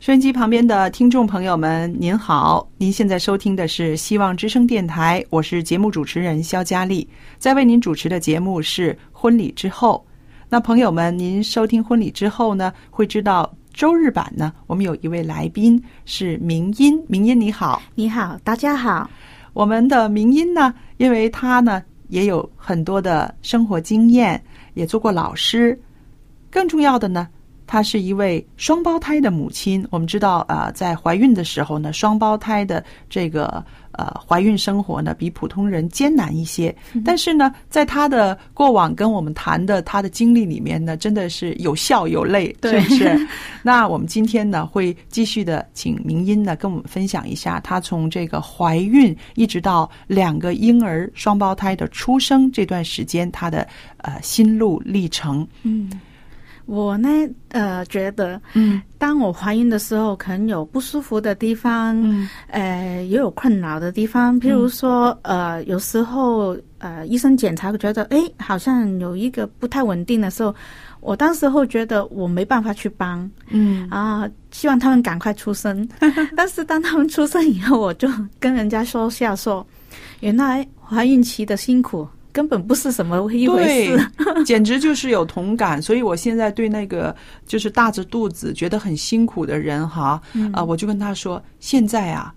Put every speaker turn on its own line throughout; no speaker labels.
收音机旁边的听众朋友们，您好！您现在收听的是希望之声电台，我是节目主持人肖佳丽，在为您主持的节目是婚礼之后。那朋友们，您收听婚礼之后呢，会知道周日版呢，我们有一位来宾是明音，明音你好，
你好，大家好。
我们的明音呢，因为他呢也有很多的生活经验，也做过老师，更重要的呢。她是一位双胞胎的母亲。我们知道，啊，在怀孕的时候呢，双胞胎的这个呃怀孕生活呢，比普通人艰难一些。但是呢，在她的过往跟我们谈的她的经历里面呢，真的是有笑有泪，是不是？那我们今天呢，会继续的请明音呢跟我们分享一下，她从这个怀孕一直到两个婴儿双胞胎的出生这段时间，她的呃心路历程。
嗯。我呢，呃，觉得，
嗯，
当我怀孕的时候，可能有不舒服的地方，
嗯，
呃，也有困扰的地方。譬如说，呃，有时候，呃，医生检查觉得，哎，好像有一个不太稳定的时候，我当时候觉得我没办法去帮，
嗯，
啊，希望他们赶快出生。但是当他们出生以后，我就跟人家说笑说，原来怀孕期的辛苦。根本不是什么一回事，
简直就是有同感。所以我现在对那个就是大着肚子觉得很辛苦的人哈，啊，我就跟他说：现在啊，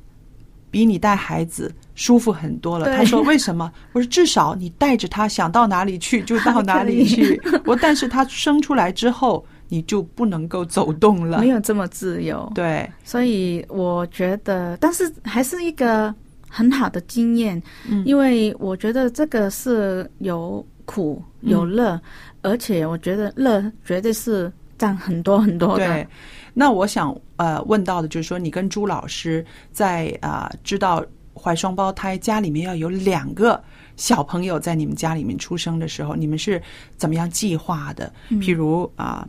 比你带孩子舒服很多了。他说：为什么？我说：至少你带着他想到哪里去就到哪里去。我但是他生出来之后，你就不能够走动了，
没有这么自由。
对，
所以我觉得，但是还是一个。很好的经验，
嗯，
因为我觉得这个是有苦有乐，而且我觉得乐绝对是占很多很多的。
对，那我想呃问到的就是说，你跟朱老师在啊知道怀双胞胎，家里面要有两个小朋友在你们家里面出生的时候，你们是怎么样计划的？譬如啊。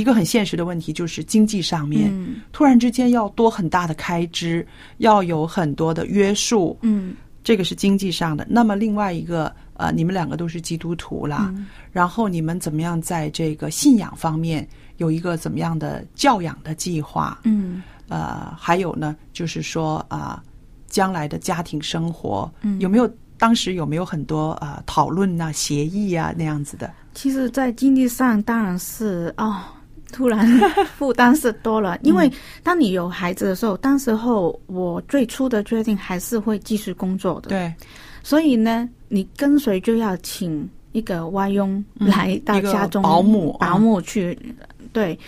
一个很现实的问题就是经济上面，突然之间要多很大的开支，要有很多的约束，
嗯，
这个是经济上的。那么另外一个，呃，你们两个都是基督徒啦，然后你们怎么样在这个信仰方面有一个怎么样的教养的计划？
嗯，
呃，还有呢，就是说啊，将来的家庭生活，
嗯，
有没有当时有没有很多啊讨论呐、协议啊那样子的？
其实，在经济上当然是哦。突然负担是多了，因为当你有孩子的时候，当时候我最初的决定还是会继续工作的。
对，
所以呢，你跟随就要请一个外佣来到家中
保姆
保姆去。对，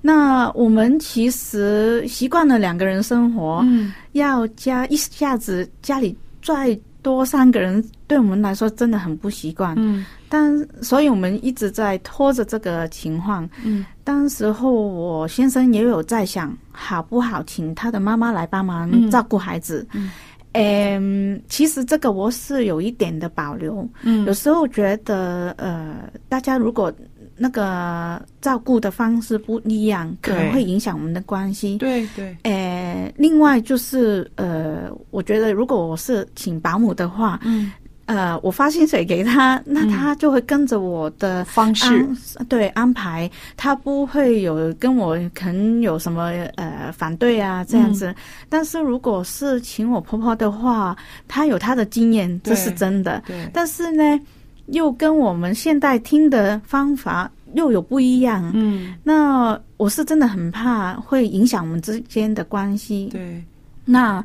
那我们其实习惯了两个人生活，
嗯，
要家一下子家里再多三个人，对我们来说真的很不习惯。
嗯。
但所以，我们一直在拖着这个情况。
嗯，
当时候我先生也有在想，好不好请他的妈妈来帮忙照顾孩子。
嗯，
嗯，其实这个我是有一点的保留。
嗯，
有时候觉得，呃，大家如果那个照顾的方式不一样，可能会影响我们的关系。
对对，
呃，另外就是呃，我觉得如果我是请保姆的话，
嗯，
呃，我发薪水给他，那他就会跟着我的
方式
对安排，他不会有跟我可能有什么呃反对啊这样子。
嗯
但是如果是请我婆婆的话，她有她的经验，这是真的。
对，
但是呢，又跟我们现代听的方法又有不一样。
嗯，
那我是真的很怕会影响我们之间的关系。
对，
那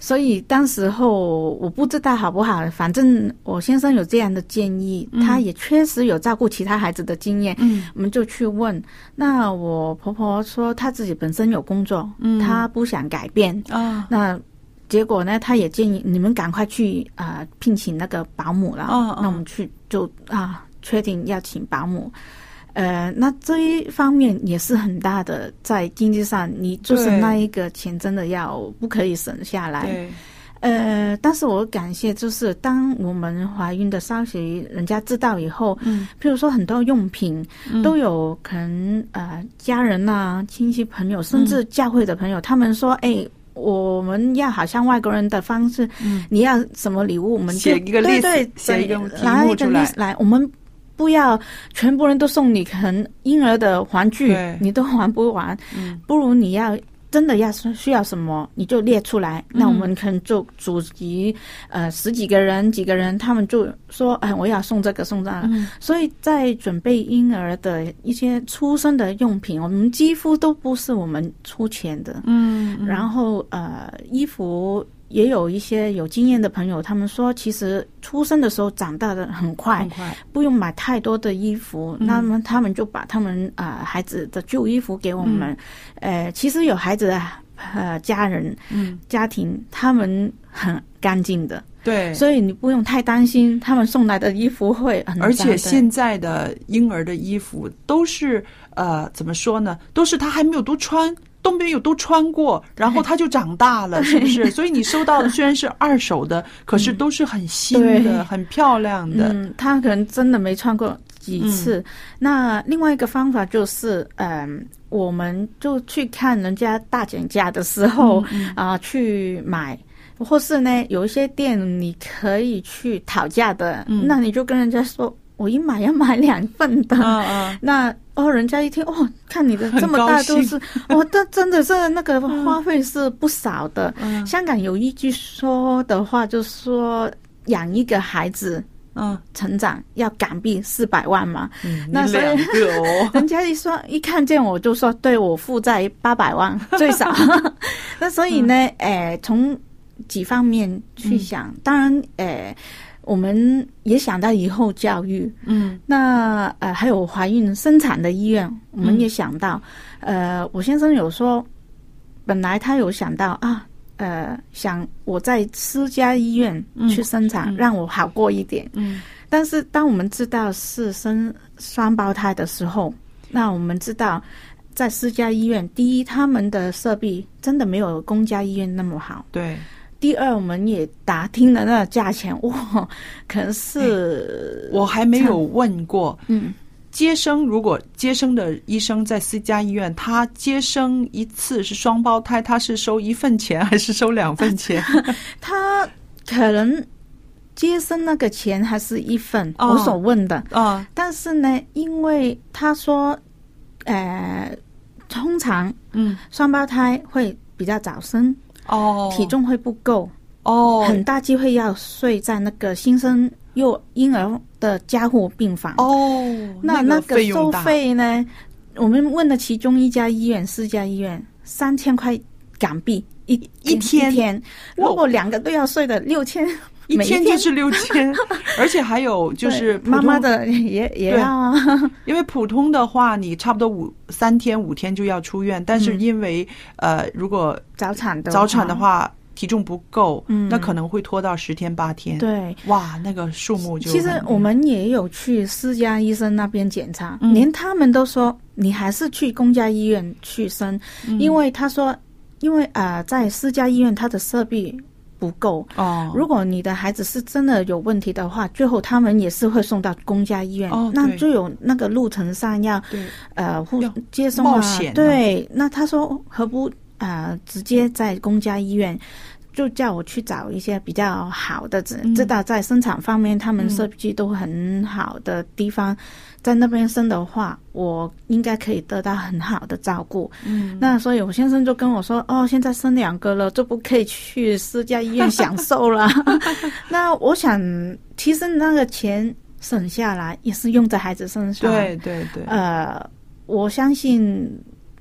所以当时候我不知道好不好，反正我先生有这样的建议，
嗯
他也确实有照顾其他孩子的经验，
嗯
我们就去问。那我婆婆说她自己本身有工作，
嗯
她不想改变。
啊，
那结果呢，她也建议你们赶快去啊、呃聘请那个保姆了。
哦哦
那我们去就啊确定要请保姆。呃，那这一方面也是很大的，在经济上，你就是那一个钱真的要不可以省下来。呃，但是我感谢，就是当我们怀孕的消息人家知道以后，
嗯，
譬如说很多用品
嗯
都有可能呃家人呐、亲戚朋友，甚至教会的朋友，他们说，哎。我们要好像外国人的方式，
嗯
你要什么礼物，我们就
写一个
对
list，
对，
写一个题
拿一个
目出来
list 来，我们不要全部人都送你可能婴儿的玩具，你都玩不完，
嗯
不如你要真的要是需要什么，你就列出来。
嗯
那我们可能就组集呃十几个人、几个人，他们就说，哎，我要送这个送那个。
嗯
所以在准备婴儿的一些出生的用品，我们几乎都不是我们出钱的。
嗯，
然后呃，衣服也有一些有经验的朋友，他们说，其实出生的时候长大的很快
很，快，
不用买太多的衣服，
嗯
那么他们就把他们啊、呃孩子的旧衣服给我们。呃，其实有孩子的呃家人
嗯，
家庭，他们很干净的，
对，
所以你不用太担心他们送来的衣服会很
而且现在的婴儿的衣服都是呃，怎么说呢？都是他还没有都穿。都没有都穿过，然后他就长大了，是不是？所以你收到的虽然是二手的，可是都是很新的、
对
很漂亮的。
嗯，他可能真的没穿过几次。那另外一个方法就是，嗯、我们就去看人家大减价的时候啊、去买。或是呢，有一些店你可以去讨价的，
嗯
那你就跟人家说，我一买要买两份的。
嗯嗯，
那哦，人家一听哦，看你的
很
这么大都是，哦，这真的是那个花费是不少的。
嗯
香港有一句说的话，就说养一个孩子
嗯
成长要港币四百万嘛。
嗯，
那所以 人家一说一看见我就说，对我负债八百万最少。那所以呢，诶、从几方面去想，当然，诶、我们也想到以后教育，
嗯。
那呃，还有怀孕生产的医院，我们也想到，呃，我先生有说，本来他有想到啊，呃，想我在私家医院去生产，让我好过一点。
嗯。
但是当我们知道是生双胞胎的时候，那我们知道。在私家医院，第一，他们的设备真的没有公家医院那么好。
对，
第二，我们也打听了那个价钱，哇，可能是
我还没有问过，
嗯，
接生如果接生的医生在私家医院，他接生一次是双胞胎，他是收一份钱还是收两份钱？
他可能接生那个钱还是一份，
哦。
我所问的。
啊，
但是呢，因为他说，呃，通常
嗯，
双胞胎会比较早生，
哦，
体重会不够，
哦，
很大机会要睡在那个新生幼婴儿的加护病房。
哦，
那
那
个收
费
呢？我们问了其中一家医院，四家医院三千块港币一
一天？
一天，如果两个都要睡的六千，
一天就是六 千，而且还有就是
妈妈的也也要啊，
因为普通的话，你差不多五三天五天就要出院，但是
嗯
因为呃，如果
早产的
早产的，话体重不够，
嗯
那可能会拖到十天八天。，
对。
哇，那个数目就
其实我们也有去私家医生那边检查，
嗯
连他们都说你还是去公家医院去生，
嗯
因为他说，因为呃，在私家医院它的设备不够。
哦，
如果你的孩子是真的有问题的话，最后他们也是会送到公家医院，
哦
那就有那个路程上要
对，
呃护接送啊
冒险啊，
对，那他说何不呃直接在公家医院。就叫我去找一些比较好的，知道在生产方面他们设计都很好的地方，在那边生的话，我应该可以得到很好的照顾。
嗯，
那所以我先生就跟我说：“哦，现在生两个了，就不可以去私家医院享受了。”那我想，其实那个钱省下来也是用在孩子身上。
对对对，
呃，我相信，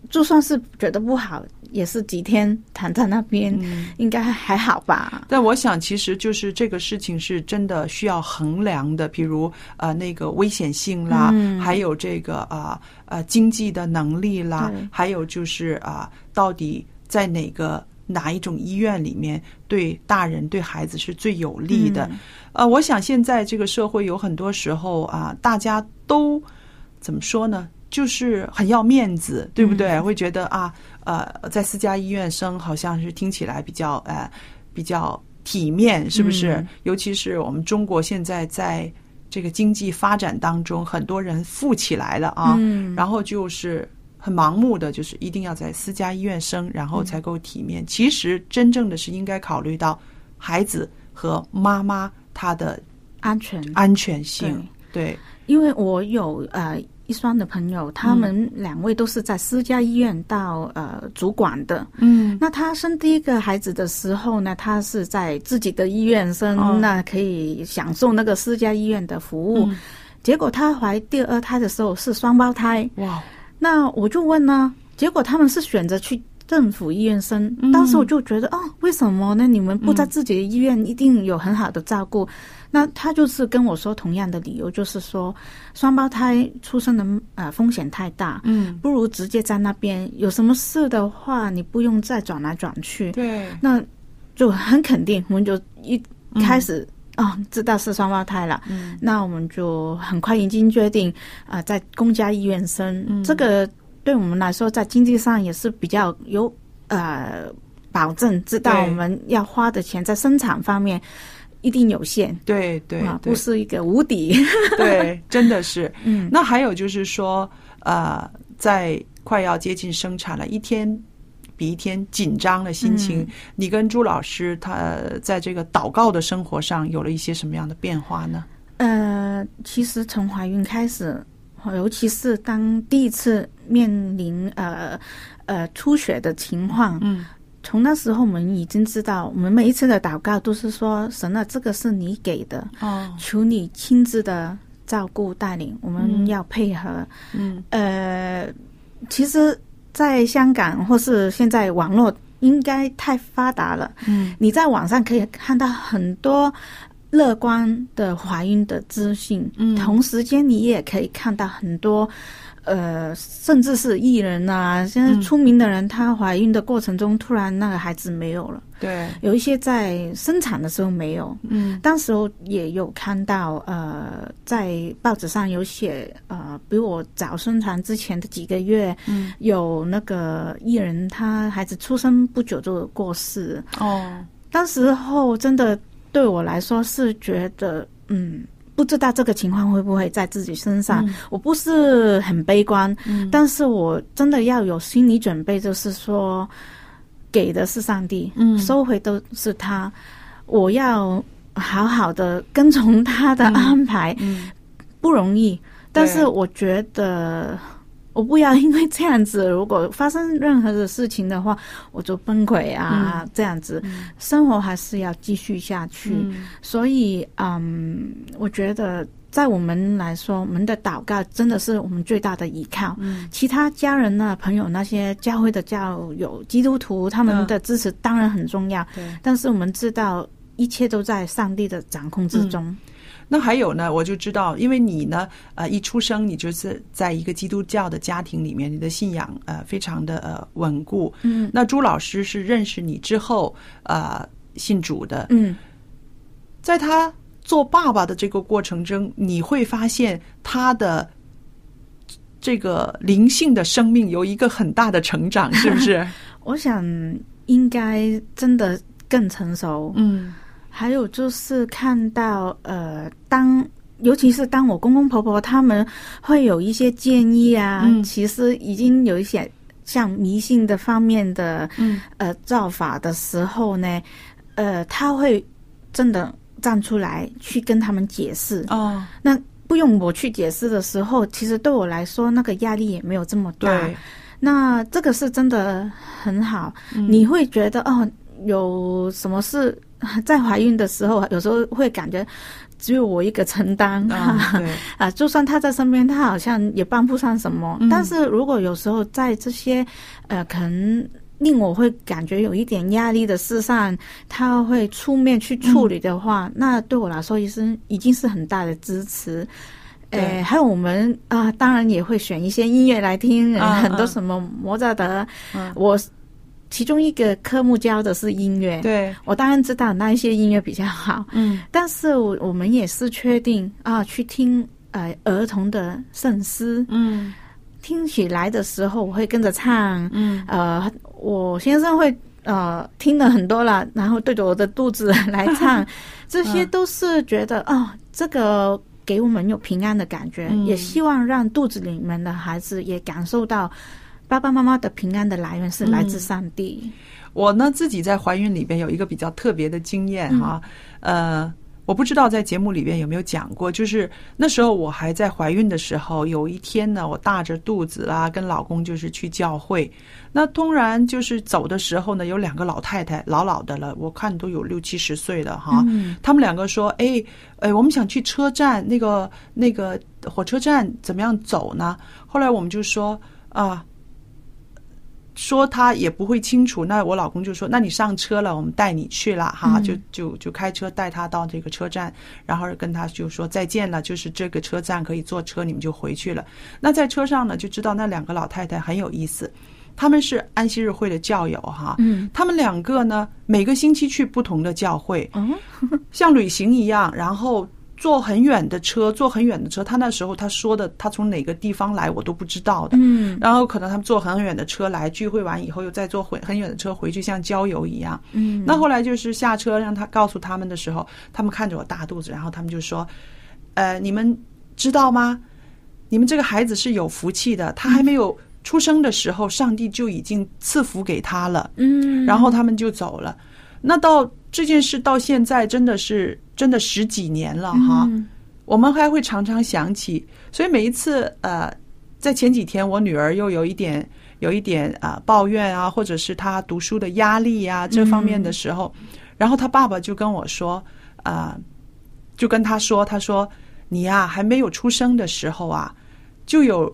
就算是觉得不好，也是几天躺在那边，
嗯。
应该还好吧。
但我想，其实就是这个事情是真的需要衡量的，比如呃那个危险性啦，
嗯
还有这个啊呃经济的能力啦，还有就是啊、到底在哪个哪一种医院里面对大人对孩子是最有利的。
嗯
呃，我想现在这个社会有很多时候啊，大家都怎么说呢？就是很要面子，对不对？
嗯
会觉得啊，呃，在私家医院生好像是听起来比较呃比较体面，是不是？
嗯
尤其是我们中国现在在这个经济发展当中，很多人富起来了啊，
嗯
然后就是很盲目的，就是一定要在私家医院生，然后才够体面。其实真正的是应该考虑到孩子和妈妈他的
安全，
安全性。对，
因为我有呃一双的朋友，他们两位都是在私家医院到呃主管的。
嗯。
那他生第一个孩子的时候呢，他是在自己的医院生，
哦。
那可以享受那个私家医院的服务。
嗯。
结果他怀第二胎的时候是双胞胎，
哇，
那我就问呢，结果他们是选择去政府医院生。
嗯
当时我就觉得哦，为什么呢？你们不在自己的医院一定有很好的照顾？那他就是跟我说同样的理由，就是说双胞胎出生的呃风险太大，
嗯，
不如直接在那边有什么事的话，你不用再转来转去。
对，
那就很肯定，我们就一开始。哦，知道是双胞胎了，
嗯
那我们就很快已经决定啊、呃在公家医院生。
嗯
这个对我们来说，在经济上也是比较有呃保证，知道我们要花的钱在生产方面一定有限
对对
啊，不是一个无底。
对，真的是。
嗯，
那还有就是说，呃，在快要接近生产了，一天比一天紧张的心情，
嗯
你跟朱老师他在这个祷告的生活上有了一些什么样的变化呢？
呃，其实从怀孕开始，尤其是当第一次面临呃呃出血的情况，
嗯。
从那时候我们已经知道，我们每一次的祷告都是说：神啊，这个是你给的，
哦
求你亲自的照顾带领，我们
嗯。
要配合。
嗯。
呃，其实，在香港或是现在网络应该太发达了，
嗯。
你在网上可以看到很多乐观的怀孕的资讯，
嗯。
同时间你也可以看到很多。呃，甚至是艺人啊，现在
嗯
出名的人，她怀孕的过程中，突然那个孩子没有了，
对。
有一些在生产的时候没有，
嗯。
当时候也有看到，呃，在报纸上有写，呃，比我早生产之前的几个月，
嗯。
有那个艺人他孩子出生不久就过世，
哦。
当时候真的对我来说是觉得，嗯，不知道这个情况会不会在自己身上。
嗯
我不是很悲观，
嗯
但是我真的要有心理准备，就是说，给的是上帝，
嗯
收回都是他，我要好好的跟从他的安排，
嗯
不容易。但是我觉得。我不要因为这样子，如果发生任何的事情的话，我就崩溃啊，这样子，生活还是要继续下去。
嗯
所以，嗯，我觉得在我们来说，我们的祷告真的是我们最大的依靠。
嗯
其他家人呢、朋友那些教会的教友、基督徒，他们的支持当然很重要，
对。
但是我们知道一切都在上帝的掌控之中。
那还有呢，我就知道，因为你呢，呃，一出生你就是在一个基督教的家庭里面，你的信仰呃非常的呃稳固。
嗯
那朱老师是认识你之后呃信主的，
嗯
在他做爸爸的这个过程中，你会发现他的这个灵性的生命有一个很大的成长，是不是？
我想应该真的更成熟。
嗯
还有就是看到呃，当尤其是当我公公婆婆他们会有一些建议啊，
嗯。
其实已经有一些像迷信的方面的
嗯。
呃造法的时候呢，呃，他会真的站出来去跟他们解释。
哦，
那不用我去解释的时候，其实对我来说那个压力也没有这么大。那这个是真的很好，
嗯。
你会觉得哦，有什么事 在怀孕的时候，有时候会感觉只有我一个承担
啊，
啊，就算他在身边，他好像也帮不上什么。
嗯。
但是如果有时候在这些呃，可能令我会感觉有一点压力的事上，他会出面去处理的话，那对我来说也是已经是很大的支持。
对。
呃，还有我们啊、当然也会选一些音乐来听，很多
啊。
什么莫扎德，
嗯。
我其中一个科目教的是音乐，
对，
我当然知道那一些音乐比较好，
嗯。
但是我我们也是确定啊，去听呃儿童的圣诗，
嗯。
听起来的时候我会跟着唱，
嗯。
呃，我先生会呃听了很多了，然后对着我的肚子来唱，这些都是觉得哦，这个给我们有平安的感觉，
嗯。
也希望让肚子里面的孩子也感受到爸爸妈妈的平安的来源是来自上帝。
我呢自己在怀孕里边有一个比较特别的经验哈，呃，我不知道在节目里边有没有讲过，就是那时候我还在怀孕的时候，有一天呢，我大着肚子啦，跟老公就是去教会，那突然就是走的时候呢，有两个老太太，老老的了，我看都有六七十岁了哈，
嗯
他们两个说：“哎，哎，我们想去车站，那个那个火车站怎么样走呢？”后来我们就说：“啊。”说他也不会清楚，那我老公就说：“那你上车了，我们带你去了哈。
嗯
就就就开车带他到这个车站，然后跟他就说再见了，就是这个车站可以坐车，你们就回去了。那在车上呢，就知道那两个老太太很有意思，他们是安息日会的教友哈，
嗯，
他们两个呢每个星期去不同的教会，
嗯，
像旅行一样，然后坐很远的车，坐很远的车。他那时候他说的，他从哪个地方来我都不知道的。
嗯
然后可能他们坐很远的车来聚会完以后，又再坐回很远的车回去，像郊游一样。
嗯，
那后来就是下车让他告诉他们的时候，他们看着我大肚子，然后他们就说：“呃，你们知道吗？你们这个孩子是有福气的，他还没有出生的时候，上帝就已经赐福给他了。”
嗯，
然后他们就走了。那到这件事到现在真的是真的十几年了哈，
嗯
我们还会常常想起。所以每一次呃，在前几天我女儿又有一点有一点啊、呃抱怨啊，或者是她读书的压力呀、这方面的时候，然后她爸爸就跟我说啊、就跟她说，他说你呀、还没有出生的时候啊，就有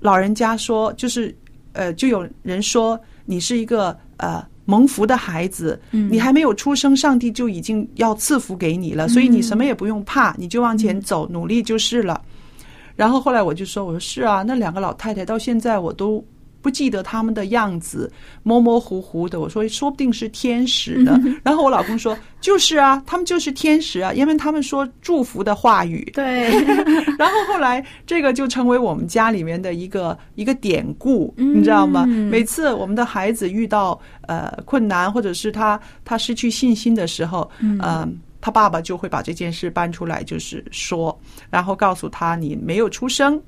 老人家说，就是呃，就有人说你是一个呃蒙福的孩子，
嗯。
你还没有出生，上帝就已经要赐福给你了，所以你什么也不用怕，你就往前走，努力就是了。然后后来我就说，我说是啊，那两个老太太到现在我都不记得他们的样子，模模糊糊的。我说说不定是天使呢。然后我老公说，就是啊，他们就是天使啊，因为他们说祝福的话语。
对，
然后后来这个就成为我们家里面的一个一个典故，
嗯
你知道吗？每次我们的孩子遇到呃困难，或者是他他失去信心的时候，嗯、他爸爸就会把这件事搬出来，就是说，然后告诉他你没有出生，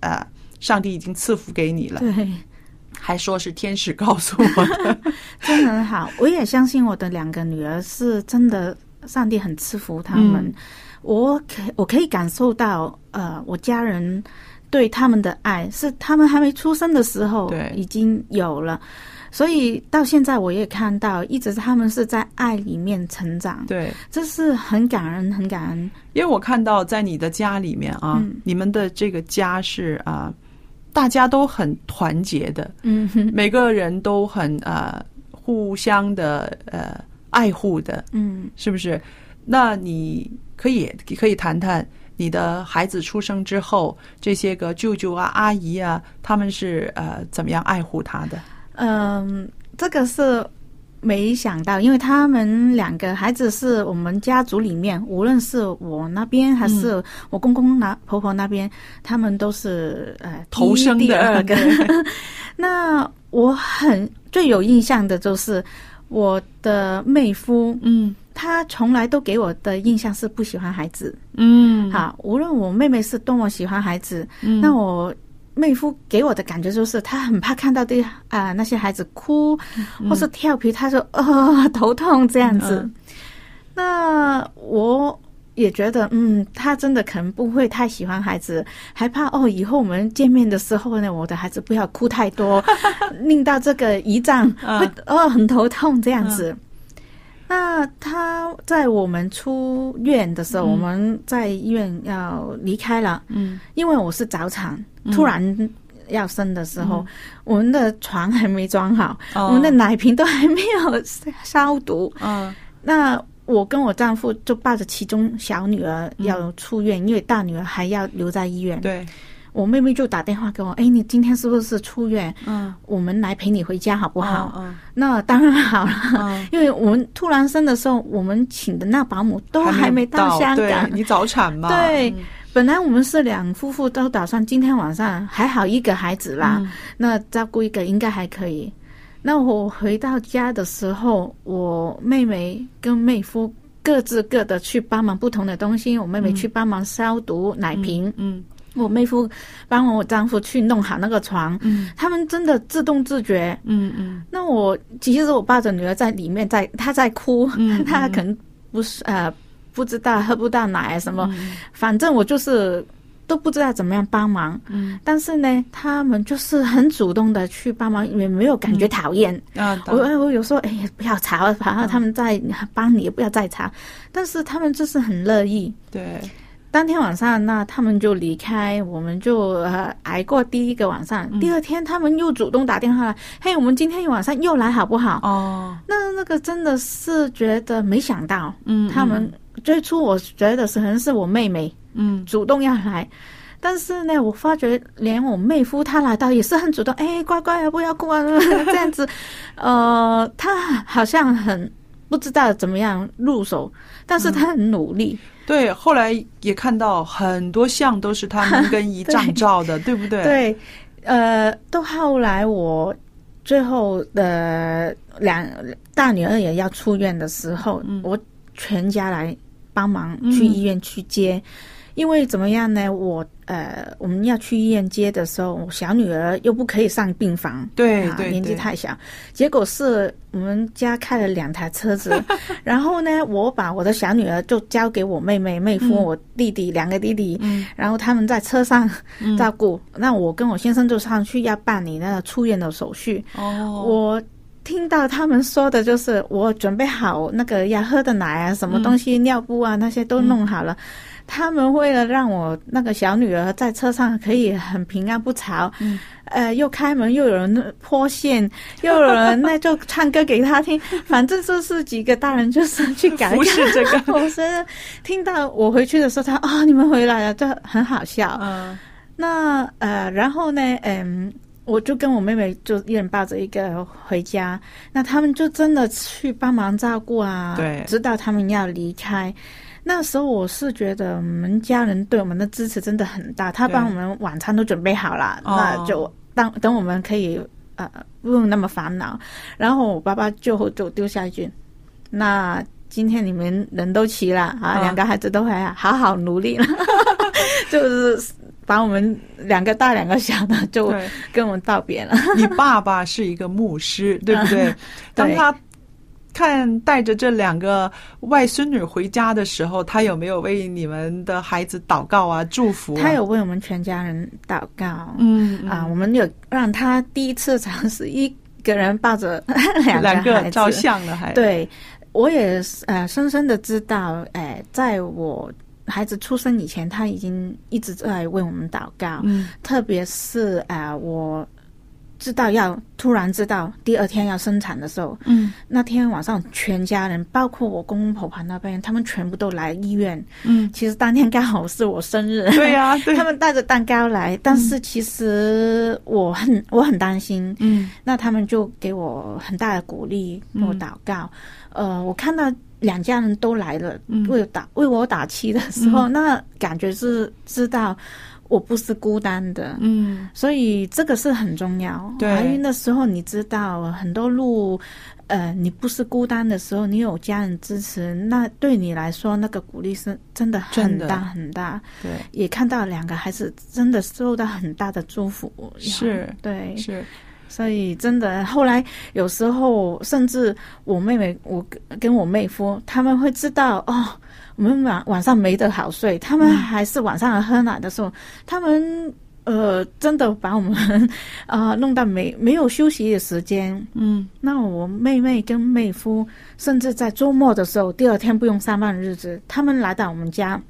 呃，上帝已经赐福给你了，
对，
还说是天使告诉我的。
真的很好。我也相信我的两个女儿是真的，上帝很赐福他们。
嗯
我可我可以感受到，呃，我家人对他们的爱是他们还没出生的时候
对
已经有了，所以到现在我也看到，一直他们是在爱里面成长，
对，
这是很感恩，很感恩。
因为我看到在你的家里面啊，
嗯
你们的这个家是啊，大家都很团结的，
嗯哼，
每个人都很呃互相的呃爱护的，
嗯
是不是？那你可以可以谈谈你的孩子出生之后，这些个舅舅啊、阿姨啊，他们是呃怎么样爱护他的？
嗯，这个是没想到，因为他们两个孩子是我们家族里面，无论是我那边还是
嗯
我公公那婆婆那边，他们都是呃
头生的
第二个。那我很最有印象的就是。我的妹夫，
嗯
他从来都给我的印象是不喜欢孩子。
嗯，
好，无论我妹妹是多么喜欢孩子，
嗯，
那我妹夫给我的感觉就是他很怕看到对啊、那些孩子哭、或是调皮，他说呃 头痛这样子。
嗯
那我也觉得，嗯，他真的可能不会太喜欢孩子，还怕哦，以后我们见面的时候呢，我的孩子不要哭太多，令到这个姨丈
嗯
会、哦很头痛这样子。那他在我们出院的时候，
嗯。
我们在医院要离开了，
嗯。
因为我是早产，
嗯
突然要生的时候，我们的床还没装好，
哦。
我们的奶瓶都还没有消毒。
嗯
那我跟我丈夫就抱着其中小女儿要出院，因为大女儿还要留在医院。
对，
我妹妹就打电话给我，哎，你今天是不是出院？
嗯
我们来陪你回家好不好？
嗯
那当然好了，
嗯，
因为我们突然生的时候，我们请的那保姆都还没到香港。
你早产嘛，
对
嗯
本来我们是两夫妇都打算今天晚上还好一个孩子啦，
嗯
那照顾一个应该还可以。那我回到家的时候，我妹妹跟妹夫各自各的去帮忙不同的东西。我妹妹去帮忙消毒奶瓶，
嗯
我妹夫帮我丈夫去弄好那个床。
嗯
他们真的自动自觉。
嗯嗯
那我其实我抱着女儿在里面在，她在哭，
嗯
她可能不是呃不知道喝不到奶啊什么，
嗯
反正我就是都不知道怎么样帮忙。
嗯
但是呢，他们就是很主动的去帮忙，也没有感觉讨厌。
啊，
我我有时候哎呀，不要吵，反正他们在帮你，也不要再吵。但是他们就是很乐意。
对，
当天晚上，那他们就离开，我们就呃挨过第一个晚上。第二天，他们又主动打电话来，嘿，我们今天晚上又来好不好？
哦，
那那个真的是觉得没想到，
嗯
他们最初我觉得是可能是我妹妹
嗯
主动要来。但是呢，我发觉连我妹夫他来到也是很主动，哎，乖乖啊，不要哭啊，这样子，呃，他好像很不知道怎么样入手，但是他很努力，
对，后来也看到很多像都是他们跟姨丈照的，对不对？，
对，呃，到后来我最后的两大女儿也要出院的时候，
嗯
我全家来帮忙去医院去接。因为怎么样呢？我呃，我们要去医院接的时候，我小女儿又不可以上病房，啊，
对对
年纪太小。结果是我们家开了两台车子，然后呢，我把我的小女儿就交给我妹妹、妹夫、
嗯
我弟弟两个弟弟，
嗯
然后他们在车上
嗯
照顾。那我跟我先生就上去要办理那个出院的手续。
哦，
我听到他们说的就是，我准备好那个要喝的奶啊，什么东西、尿布啊那些都弄好了。他们为了让我那个小女儿在车上可以很平安不吵，
嗯
呃，又开门，又有人泼线，又有人那就唱歌给她听，反正就是几个大人就是去改
服侍这个，
我觉得听到我回去的时候，他哦、你们回来了，就很好笑。
嗯
那呃，然后呢，嗯，我就跟我妹妹就一人抱着一个回家。那他们就真的去帮忙照顾啊，
对
直到他们要离开。那时候我是觉得我们家人对我们的支持真的很大，他
对
帮我们晚餐都准备好了，
哦
那就当等我们可以呃不用那么烦恼。然后我爸爸最后就丢下一句：“那今天你们人都齐了啊，
嗯
两个孩子都还好好努力了，就是把我们两个大两个小的就，跟我们道别了。
你爸爸是一个牧师，对不对？当他看带着这两个外孙女回家的时候，他有没有为你们的孩子祷告啊、祝福、啊？
他有为我们全家人祷告，
嗯，嗯。
啊，我们有让他第一次尝试一个人抱着 两
两
个
照相了还，
对，我也呃深深的知道，哎、在我孩子出生以前，他已经一直在为我们祷告，
嗯。
特别是啊、呃我知道要突然知道第二天要生产的时候，
嗯。
那天晚上全家人，包括我公公婆婆那边，他们全部都来医院。
嗯，
其实当天刚好是我生日，
对呀、对，
他们带着蛋糕来，但是其实我很我很担心，
嗯。
那他们就给我很大的鼓励，给我祷告。呃，我看到两家人都来了，
嗯。
为我打为我打气的时候，那感觉是知道我不是孤单的。
嗯
所以这个是很重要。
对
怀孕的时候，你知道很多路，呃，你不是孤单的时候，你有家人支持，那对你来说，那个鼓励是真的很大很大。
对
也看到两个孩子真的受到很大的祝福。
是
对，
是
所以真的后来有时候，甚至我妹妹，我跟跟我妹夫，他们会知道哦。我们晚晚上没得好睡，他们还是晚上喝奶的时候，他们呃真的把我们 啊、呃弄到没没有休息的时间。
嗯
那我妹妹跟妹夫，甚至在周末的时候，第二天不用上班的日子，他们来到我们家，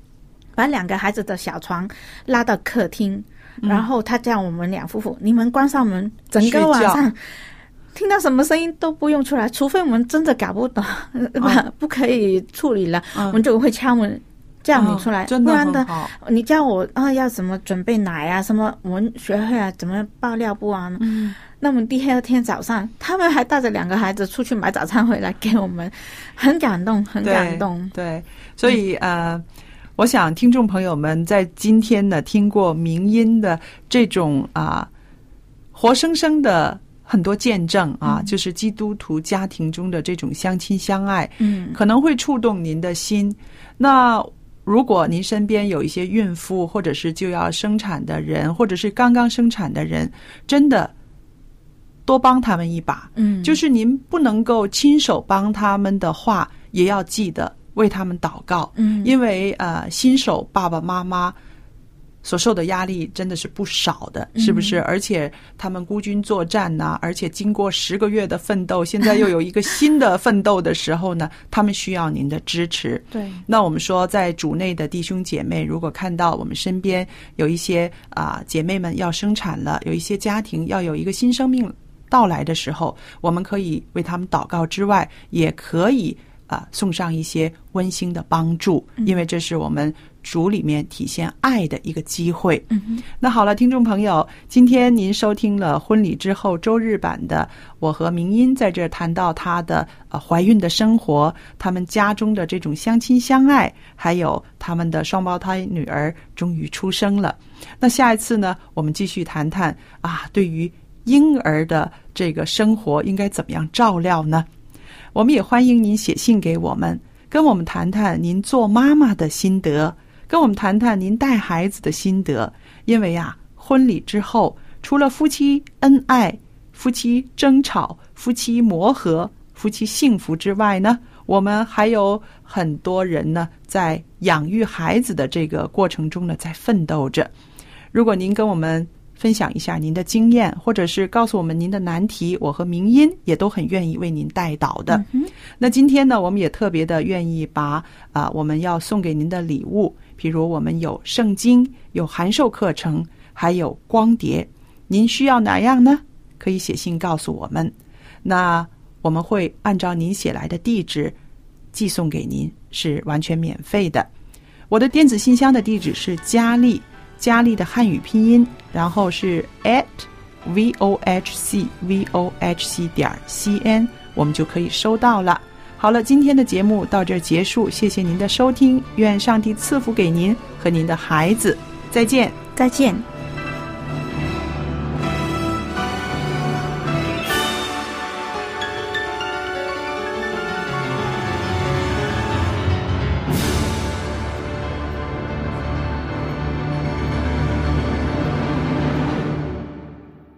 把两个孩子的小床拉到客厅，
嗯
然后他叫我们两夫妇，你们关上门，整个晚上。听到什么声音都不用出来，除非我们真的搞不懂，
嗯
不可以处理了，
嗯
我们就会敲门叫你出来，
哦真的
不然的。你叫我啊要怎么准备奶啊，什么我们学会啊怎么爆料布啊，
嗯
那么第二天早上，他们还带着两个孩子出去买早餐回来给我们，很感动，很感动。
对，所以呃，我想听众朋友们在今天呢听过明音的这种啊、活生生的很多见证啊，就是基督徒家庭中的这种相亲相爱，
嗯
可能会触动您的心。那如果您身边有一些孕妇，或者是就要生产的人，或者是刚刚生产的人，真的多帮他们一把。
嗯，
就是您不能够亲手帮他们的话，也要记得为他们祷告，
嗯
因为呃，新手爸爸妈妈所受的压力真的是不少的，是不是？而且他们孤军作战呐、而且经过十个月的奋斗，现在又有一个新的奋斗的时候呢，他们需要您的支持。
对，
那我们说，在主内的弟兄姐妹，如果看到我们身边有一些啊、姐妹们要生产了，有一些家庭要有一个新生命到来的时候，我们可以为他们祷告之外，也可以啊、送上一些温馨的帮助，因为这是我们主里面体现爱的一个机会。
嗯哼，
那好了，听众朋友，今天您收听了婚礼之后周日版的，我和明音在这儿谈到她的呃怀孕的生活，他们家中的这种相亲相爱，还有他们的双胞胎女儿终于出生了。那下一次呢，我们继续谈谈啊，对于婴儿的这个生活应该怎么样照料呢？我们也欢迎您写信给我们，跟我们谈谈您做妈妈的心得，跟我们谈谈您带孩子的心得。因为呀、婚礼之后，除了夫妻恩爱、夫妻争吵、夫妻磨合、夫妻幸福之外呢，我们还有很多人呢，在养育孩子的这个过程中呢，在奋斗着。如果您跟我们分享一下您的经验，或者是告诉我们您的难题，我和明音也都很愿意为您带导的。那今天呢，我们也特别的愿意把啊、我们要送给您的礼物，比如我们有圣经、有函授课程，还有光碟，您需要哪样呢？可以写信告诉我们，那我们会按照您写来的地址寄送给您，是完全免费的。我的电子信箱的地址是佳丽，佳丽的汉语拼音，然后是 at v o h c v o h c 点 c n，我们就可以收到了。好了，今天的节目到这儿结束，谢谢您的收听，愿上帝赐福给您和您的孩子，再见。
再见。